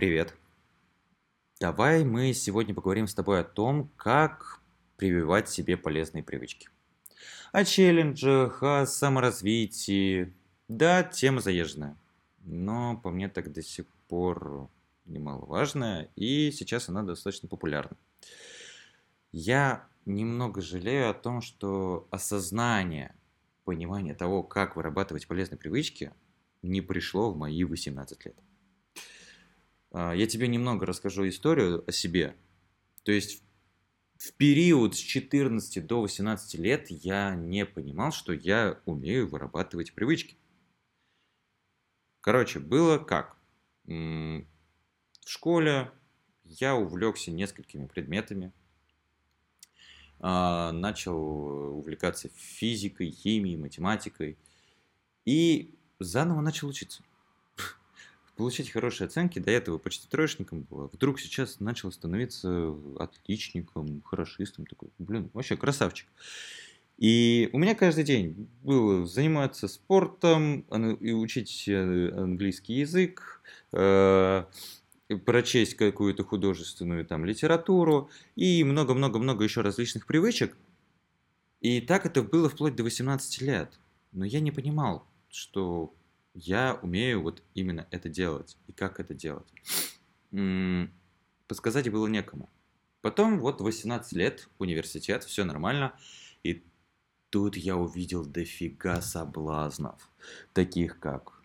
Привет. Давай мы сегодня поговорим с тобой о том, как прививать себе полезные привычки. О челленджах, о саморазвитии. Да, тема заезженная. Но по мне так до сих пор немаловажная, и сейчас она достаточно популярна. Я немного жалею о том, что осознание, понимание того, как вырабатывать полезные привычки, не пришло в мои 18 лет. А, я тебе немного расскажу историю о себе. То есть в период с 14 до 18 лет я не понимал, что я умею вырабатывать привычки. Короче, было как? В школе я увлекся несколькими предметами, а, начал увлекаться физикой, химией, математикой и заново начал учиться получать хорошие оценки, до этого почти троечником было, вдруг сейчас начал становиться отличником, хорошистом, такой, блин, вообще красавчик. И у меня каждый день было заниматься спортом, и учить э, английский язык, э, прочесть какую-то художественную там литературу и много-много-много еще различных привычек. И так это было вплоть до 18 лет. Но я не понимал, что я умею вот именно это делать. И как это делать? Подсказать было некому. Потом вот 18 лет, университет, все нормально. И тут я увидел дофига соблазнов. Таких как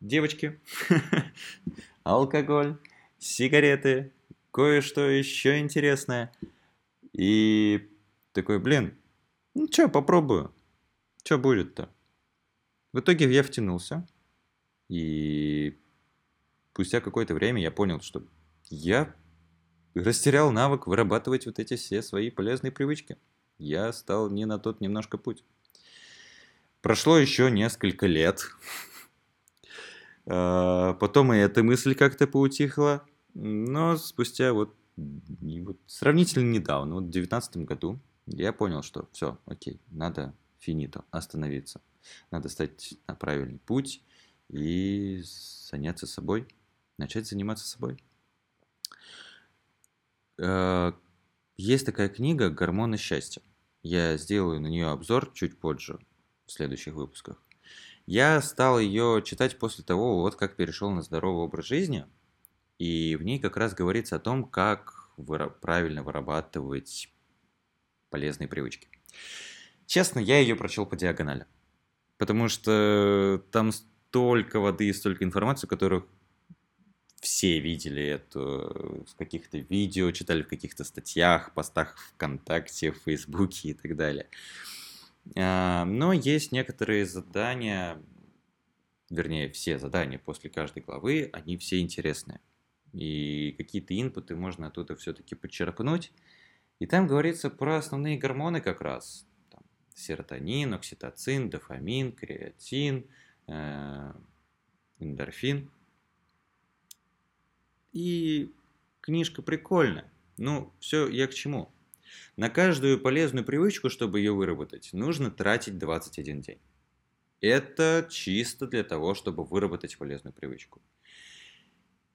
девочки, алкоголь, сигареты, кое-что еще интересное. И такой, блин, ну что, попробую. Что будет-то? В итоге я втянулся, и спустя какое-то время я понял, что я растерял навык вырабатывать вот эти все свои полезные привычки. Я стал не на тот немножко путь. Прошло еще несколько лет. А, потом и эта мысль как-то поутихла. Но спустя вот, вот сравнительно недавно, вот в 2019 году, я понял, что все, окей, надо финито, остановиться. Надо стать на правильный путь и заняться собой, начать заниматься собой. Э, есть такая книга «Гормоны счастья». Я сделаю на нее обзор чуть позже, в следующих выпусках. Я стал ее читать после того, вот как перешел на здоровый образ жизни, и в ней как раз говорится о том, как выра- правильно вырабатывать полезные привычки. Честно, я ее прочел по диагонали потому что там столько воды и столько информации, которых все видели это в каких-то видео, читали в каких-то статьях, постах ВКонтакте, в Фейсбуке и так далее. А, но есть некоторые задания, вернее, все задания после каждой главы, они все интересные. И какие-то инпуты можно оттуда все-таки подчеркнуть. И там говорится про основные гормоны как раз серотонин, окситоцин, дофамин, креатин, э, эндорфин. И книжка прикольная. Ну, все, я к чему? На каждую полезную привычку, чтобы ее выработать, нужно тратить 21 день. Это чисто для того, чтобы выработать полезную привычку.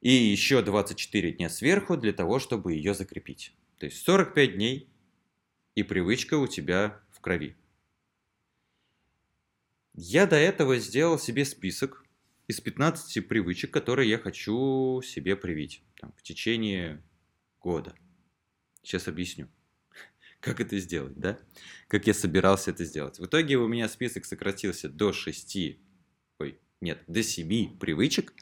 И еще 24 дня сверху для того, чтобы ее закрепить. То есть 45 дней, и привычка у тебя в крови. Я до этого сделал себе список из 15 привычек, которые я хочу себе привить там, в течение года. Сейчас объясню, как это сделать, да? Как я собирался это сделать. В итоге у меня список сократился до 6, ой, нет, до 7 привычек,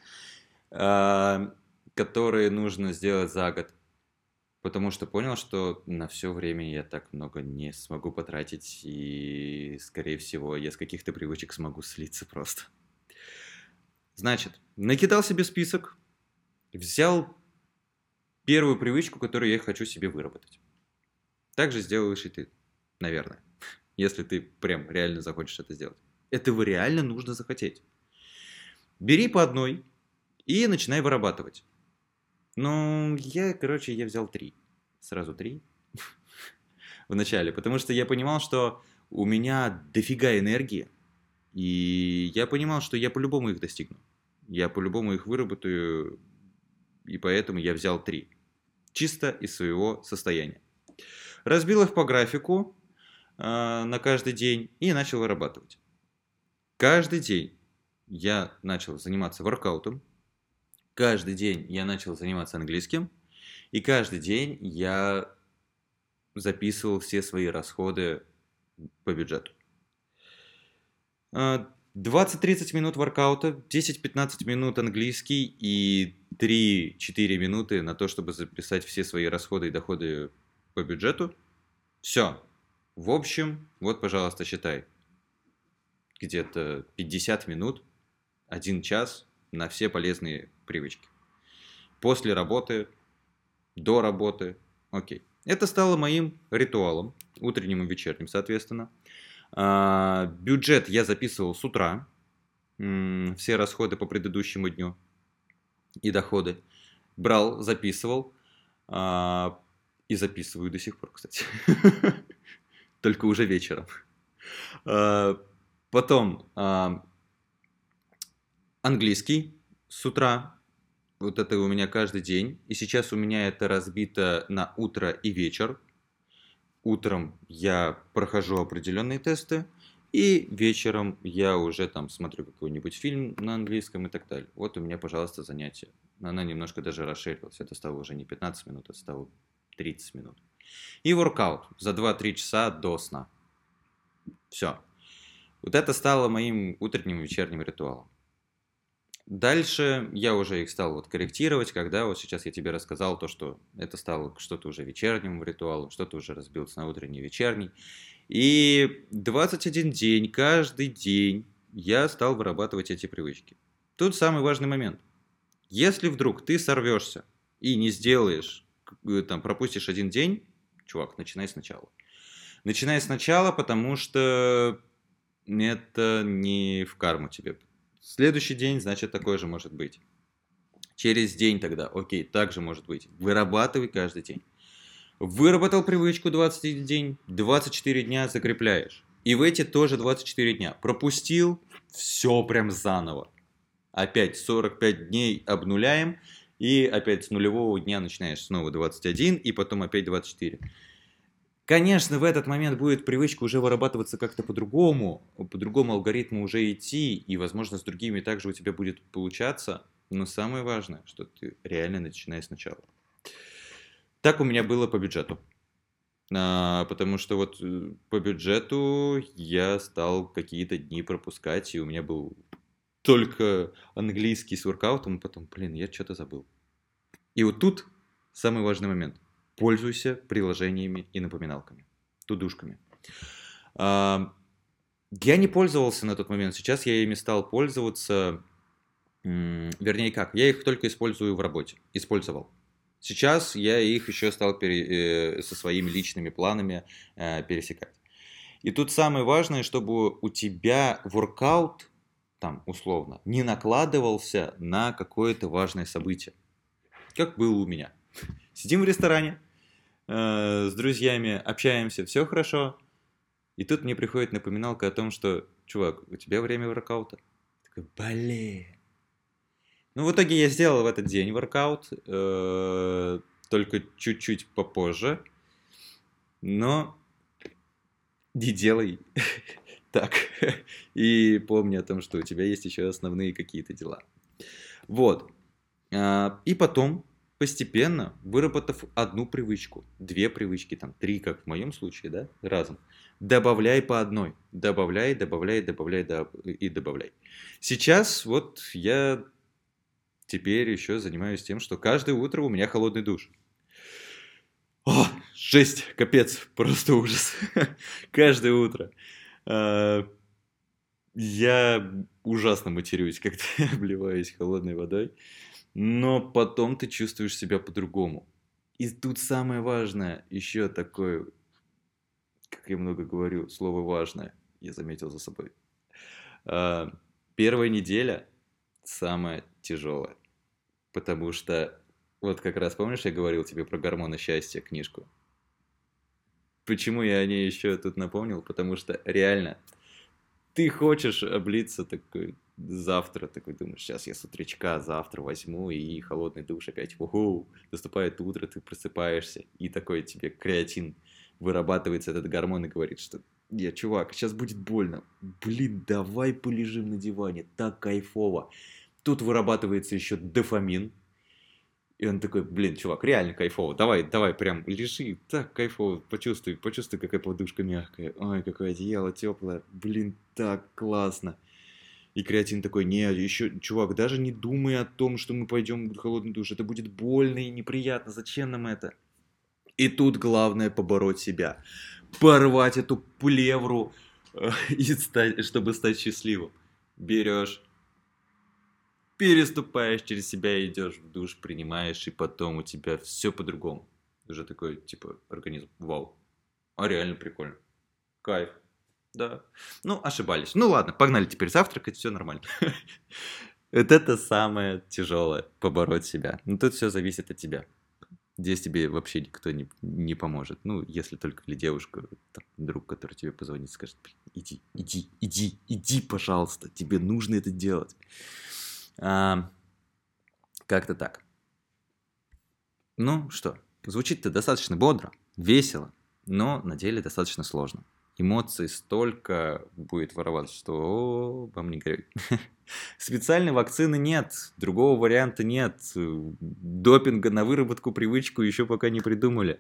а, которые нужно сделать за год потому что понял, что на все время я так много не смогу потратить, и, скорее всего, я с каких-то привычек смогу слиться просто. Значит, накидал себе список, взял первую привычку, которую я хочу себе выработать. Так же сделаешь и ты, наверное, если ты прям реально захочешь это сделать. Этого реально нужно захотеть. Бери по одной и начинай вырабатывать. Ну, я, короче, я взял три. Сразу три в начале, потому что я понимал, что у меня дофига энергии, и я понимал, что я по-любому их достигну. Я по-любому их выработаю И поэтому я взял три. Чисто из своего состояния. Разбил их по графику э, на каждый день и начал вырабатывать. Каждый день я начал заниматься воркаутом. Каждый день я начал заниматься английским. И каждый день я записывал все свои расходы по бюджету. 20-30 минут воркаута, 10-15 минут английский и 3-4 минуты на то, чтобы записать все свои расходы и доходы по бюджету. Все. В общем, вот, пожалуйста, считай. Где-то 50 минут, 1 час на все полезные привычки. После работы, до работы, окей. Это стало моим ритуалом, утренним и вечерним, соответственно. А, бюджет я записывал с утра, все расходы по предыдущему дню и доходы. Брал, записывал а, и записываю до сих пор, кстати. Только уже вечером. А, потом английский с утра вот это у меня каждый день. И сейчас у меня это разбито на утро и вечер. Утром я прохожу определенные тесты, и вечером я уже там смотрю какой-нибудь фильм на английском и так далее. Вот у меня, пожалуйста, занятие. Она немножко даже расширилась. Это стало уже не 15 минут, это стало 30 минут. И воркаут за 2-3 часа до сна. Все. Вот это стало моим утренним и вечерним ритуалом. Дальше я уже их стал вот корректировать, когда вот сейчас я тебе рассказал то, что это стало что-то уже вечерним ритуалом, что-то уже разбилось на утренний вечерний. И 21 день, каждый день я стал вырабатывать эти привычки. Тут самый важный момент. Если вдруг ты сорвешься и не сделаешь, э, там, пропустишь один день, чувак, начинай сначала. Начинай сначала, потому что это не в карму тебе Следующий день, значит, такой же может быть. Через день тогда, окей, также может быть. Вырабатывай каждый день. Выработал привычку 21 день, 24 дня закрепляешь. И в эти тоже 24 дня. Пропустил, все прям заново. Опять 45 дней обнуляем, и опять с нулевого дня начинаешь снова 21, и потом опять 24. Конечно, в этот момент будет привычка уже вырабатываться как-то по-другому, по другому алгоритму уже идти, и, возможно, с другими также у тебя будет получаться. Но самое важное, что ты реально начинаешь сначала. Так у меня было по бюджету. А, потому что вот э, по бюджету я стал какие-то дни пропускать, и у меня был только английский с воркаутом, а потом, блин, я что-то забыл. И вот тут самый важный момент пользуйся приложениями и напоминалками, тудушками. А, я не пользовался на тот момент, сейчас я ими стал пользоваться, вернее как, я их только использую в работе, использовал. Сейчас я их еще стал пере, э, со своими личными планами э, пересекать. И тут самое важное, чтобы у тебя воркаут, там условно, не накладывался на какое-то важное событие. Как было у меня. Сидим в ресторане, э, с друзьями, общаемся, все хорошо. И тут мне приходит напоминалка о том, что, чувак, у тебя время воркаута. Такой, блин. Ну, в итоге я сделал в этот день воркаут, э, только чуть-чуть попозже. Но не делай так. И помни о том, что у тебя есть еще основные какие-то дела. Вот. А, и потом постепенно, выработав одну привычку, две привычки, там, три, как в моем случае, да, разом, добавляй по одной, добавляй, добавляй, добавляй и добавляй. Сейчас вот я теперь еще занимаюсь тем, что каждое утро у меня холодный душ. О, жесть, капец, просто ужас. Каждое утро. А, я ужасно матерюсь, когда обливаюсь холодной водой но потом ты чувствуешь себя по-другому. И тут самое важное, еще такое, как я много говорю, слово важное, я заметил за собой. А, первая неделя самая тяжелая, потому что вот как раз помнишь, я говорил тебе про гормоны счастья, книжку? Почему я о ней еще тут напомнил? Потому что реально ты хочешь облиться такой завтра такой думаешь, сейчас я с утречка завтра возьму и холодный душ опять, уху, наступает утро, ты просыпаешься, и такой тебе креатин вырабатывается этот гормон и говорит, что я, чувак, сейчас будет больно. Блин, давай полежим на диване, так кайфово. Тут вырабатывается еще дофамин, и он такой, блин, чувак, реально кайфово, давай, давай, прям лежи, так кайфово, почувствуй, почувствуй, какая подушка мягкая, ой, какое одеяло теплое, блин, так классно. И креатин такой, не, еще, чувак, даже не думай о том, что мы пойдем в холодный душ, это будет больно и неприятно, зачем нам это? И тут главное побороть себя, порвать эту плевру, э, и стать, чтобы стать счастливым. Берешь, переступаешь через себя, идешь в душ, принимаешь, и потом у тебя все по-другому. Уже такой, типа, организм, вау, а реально прикольно. Кайф. Да. Ну, ошибались. Ну ладно, погнали теперь завтракать, все нормально. Вот это самое тяжелое, побороть себя. Но тут все зависит от тебя. Здесь тебе вообще никто не, не поможет. Ну, если только или девушка, там, друг, который тебе позвонит, скажет, иди, иди, иди, иди, пожалуйста, тебе нужно это делать. А, как-то так. Ну что, звучит-то достаточно бодро, весело, но на деле достаточно сложно эмоций столько будет вороваться, что вам не горюй. Специальной вакцины нет, другого варианта нет. Допинга на выработку привычку еще пока не придумали.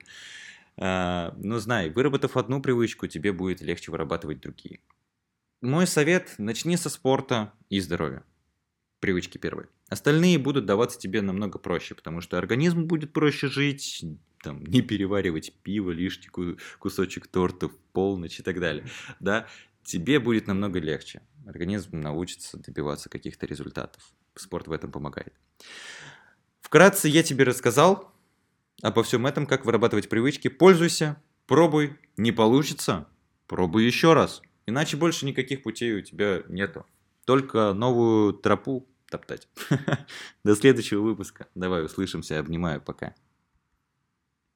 А, но знай, выработав одну привычку, тебе будет легче вырабатывать другие. Мой совет – начни со спорта и здоровья. Привычки первые. Остальные будут даваться тебе намного проще, потому что организм будет проще жить, там, не переваривать пиво, лишний кусочек торта в полночь и так далее, да, тебе будет намного легче. Организм научится добиваться каких-то результатов. Спорт в этом помогает. Вкратце я тебе рассказал обо всем этом, как вырабатывать привычки. Пользуйся, пробуй, не получится, пробуй еще раз. Иначе больше никаких путей у тебя нету. Только новую тропу топтать. До следующего выпуска. Давай услышимся. Обнимаю. Пока.